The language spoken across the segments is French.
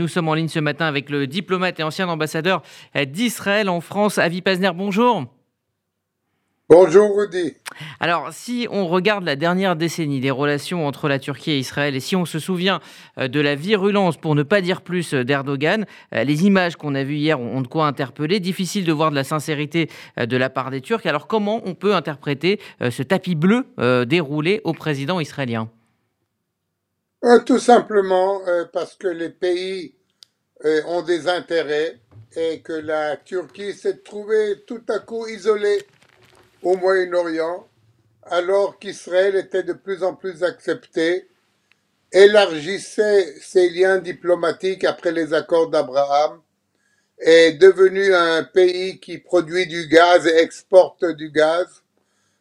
Nous sommes en ligne ce matin avec le diplomate et ancien ambassadeur d'Israël en France, Avi Pazner. Bonjour. Bonjour Rudy. Alors, si on regarde la dernière décennie des relations entre la Turquie et Israël, et si on se souvient euh, de la virulence, pour ne pas dire plus, euh, d'Erdogan, euh, les images qu'on a vues hier ont de quoi interpeller. Difficile de voir de la sincérité de la part des Turcs. Alors, comment on peut interpréter ce tapis bleu déroulé au président israélien? Tout simplement euh, parce que les pays euh, ont des intérêts et que la Turquie s'est trouvée tout à coup isolée au Moyen-Orient, alors qu'Israël était de plus en plus accepté, élargissait ses liens diplomatiques après les accords d'Abraham, est devenu un pays qui produit du gaz et exporte du gaz.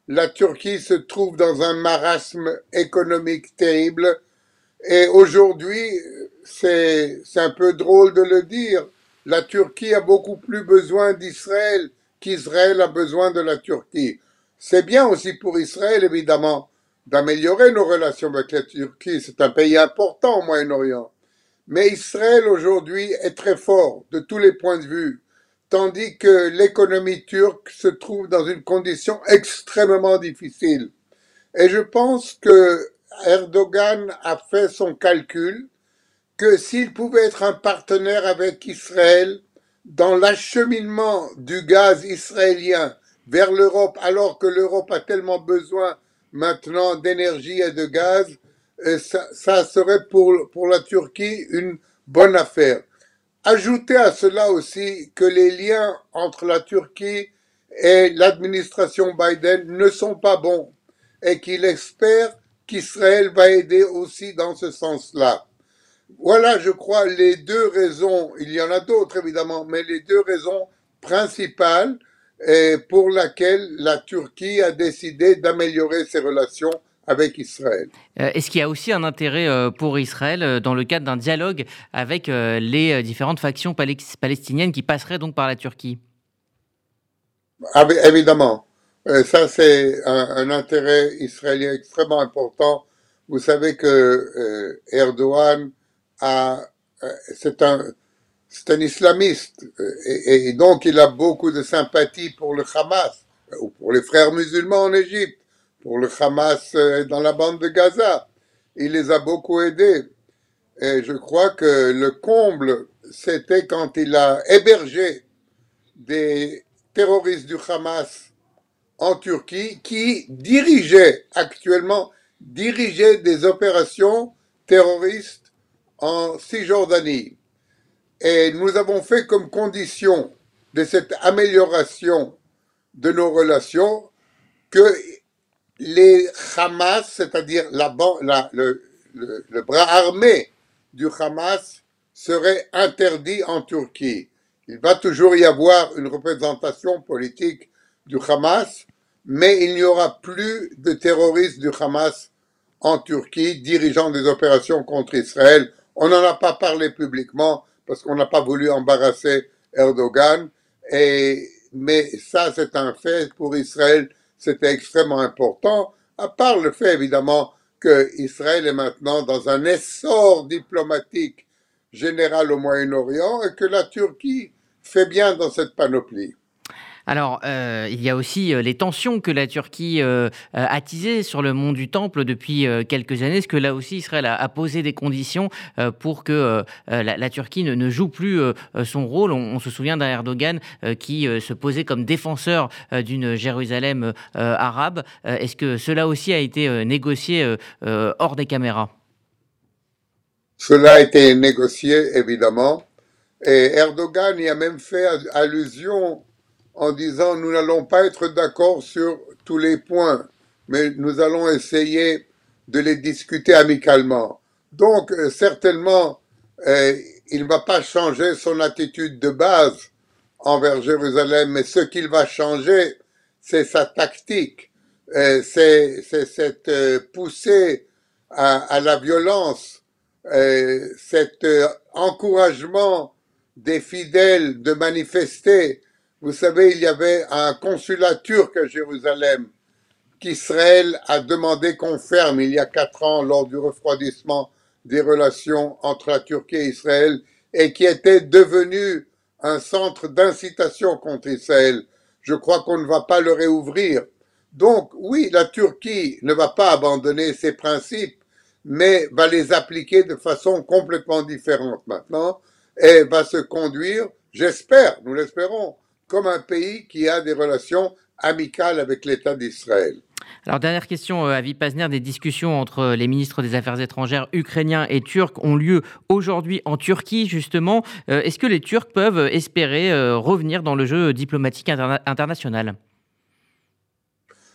La Turquie se trouve dans un marasme économique terrible et aujourd'hui, c'est un peu drôle de le dire, la Turquie a beaucoup plus besoin d'Israël qu'Israël a besoin de la Turquie. C'est bien aussi pour Israël, évidemment, d'améliorer nos relations avec la Turquie. C'est un pays important au Moyen-Orient. Mais Israël aujourd'hui est très fort de tous les points de vue, tandis que l'économie turque se trouve dans une condition extrêmement difficile. Et je pense que Erdogan a fait son calcul que s'il pouvait être un partenaire avec Israël dans l'acheminement du gaz israélien vers l'Europe, alors que l'Europe a tellement besoin maintenant d'énergie et de gaz, euh, ça, serait pour, pour la Turquie une bonne affaire. Ajoutez à cela aussi que les liens entre la Turquie et l'administration Biden ne sont pas bons et qu'il espère qu'Israël va aider aussi dans ce sens-là. Voilà, je crois, les deux raisons, il y en a d'autres évidemment, mais les deux raisons principales eh, pour lesquelles la Turquie a décidé d'améliorer ses relations avec Israël. Euh, est-ce qu'il y a aussi un intérêt euh, pour Israël euh, dans le cadre d'un dialogue avec les différentes factions palestiniennes qui passeraient donc par la Turquie? Ah, Évidemment. Euh, ça, c'est un, intérêt israélien extrêmement important. Vous savez que euh, Erdogan a, euh, c'est un, c'est un islamiste et, donc il a beaucoup de sympathie pour le Hamas ou pour les frères musulmans en Égypte, pour le Hamas dans la bande de Gaza. Il les a beaucoup aidés. Et je crois que le comble, c'était quand il a hébergé des terroristes du Hamas en Turquie qui dirigeait actuellement dirigeait des opérations terroristes en Cisjordanie. Et nous avons fait comme condition de cette amélioration de nos relations que les Hamas, c'est-à-dire le, le, bras armé du Hamas, serait interdit en Turquie. Il va toujours y avoir une représentation politique du Hamas, mais il n'y aura plus de terroristes du Hamas en Turquie dirigeant des opérations contre Israël. On n'en a pas parlé publiquement parce qu'on n'a pas voulu embarrasser Erdogan. Et, mais ça, c'est un fait pour Israël. C'était extrêmement important, à part le fait évidemment que Israël est maintenant dans un essor diplomatique général au Moyen-Orient et que la Turquie fait bien dans cette panoplie. Alors, euh, il y a aussi euh, les tensions que la Turquie euh, a attisées sur le mont du Temple depuis quelques années. Est-ce que là aussi Israël a, posé des conditions pour que la, Turquie ne, joue plus son rôle on, se souvient d'un Erdogan qui se posait comme défenseur d'une Jérusalem arabe. Est-ce que cela aussi a été négocié hors des caméras? Cela a été négocié, évidemment. Et Erdogan y a même fait allusion en disant nous n'allons pas être d'accord sur tous les points, mais nous allons essayer de les discuter amicalement. Donc, euh, certainement, euh, il ne va pas changer son attitude de base envers Jérusalem, mais ce qu'il va changer, c'est sa tactique, euh, c'est cette poussée à, à, la violence, cet encouragement des fidèles de manifester vous savez, il y avait un consulat turc à Jérusalem qu'Israël a demandé qu'on ferme il y a quatre ans lors du refroidissement des relations entre la Turquie et Israël. et qui était devenu un centre d'incitation contre Israël. Je crois qu'on ne va pas le réouvrir. Donc oui, la Turquie ne va pas abandonner ses principes, mais va les appliquer de façon complètement différente maintenant et va se conduire, j'espère, nous l'espérons, comme un pays qui a des relations amicales avec l'État d'Israël. Alors, dernière question, euh, Pazner, des discussions entre les ministres des Affaires étrangères ukrainiens et turcs ont lieu aujourd'hui en Turquie, justement. Euh, est-ce que les Turcs peuvent espérer euh, revenir dans le jeu diplomatique international?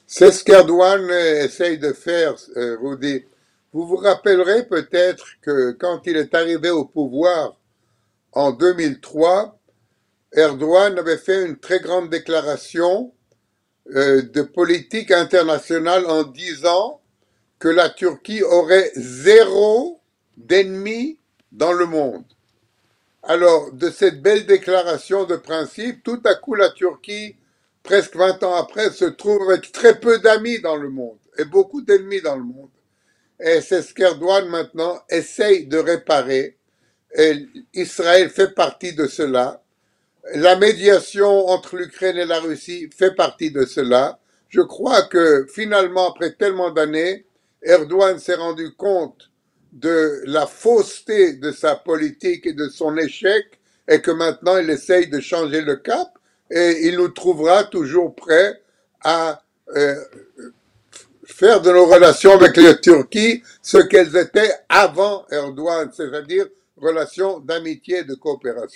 C'est ce qu'Erdogan essaye de faire, Rudy. Vous vous rappellerez peut-être que quand il est arrivé au pouvoir en 2003, Erdogan avait fait une très grande déclaration euh, de politique internationale en disant que la Turquie aurait zéro d'ennemis dans le monde. Alors, de cette belle déclaration de principe, tout à coup, la Turquie, presque 20 ans après, se trouve avec très peu d'amis dans le monde et beaucoup d'ennemis dans le monde. Et c'est ce qu'Erdogan maintenant essaye de réparer. Et Israël fait partie de cela. La médiation entre l'Ukraine et la Russie fait partie de cela. Je crois que finalement, après tellement d'années, Erdogan s'est rendu compte de la fausseté de sa politique et de son échec et que maintenant il essaye de changer le cap et il nous trouvera toujours prêts à euh, faire de nos relations avec la Turquie ce qu'elles étaient avant Erdogan, c'est-à-dire relations d'amitié et de coopération.